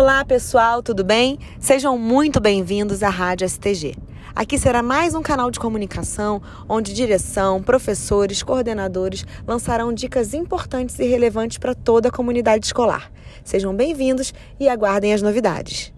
Olá, pessoal, tudo bem? Sejam muito bem-vindos à Rádio STG. Aqui será mais um canal de comunicação onde direção, professores, coordenadores lançarão dicas importantes e relevantes para toda a comunidade escolar. Sejam bem-vindos e aguardem as novidades.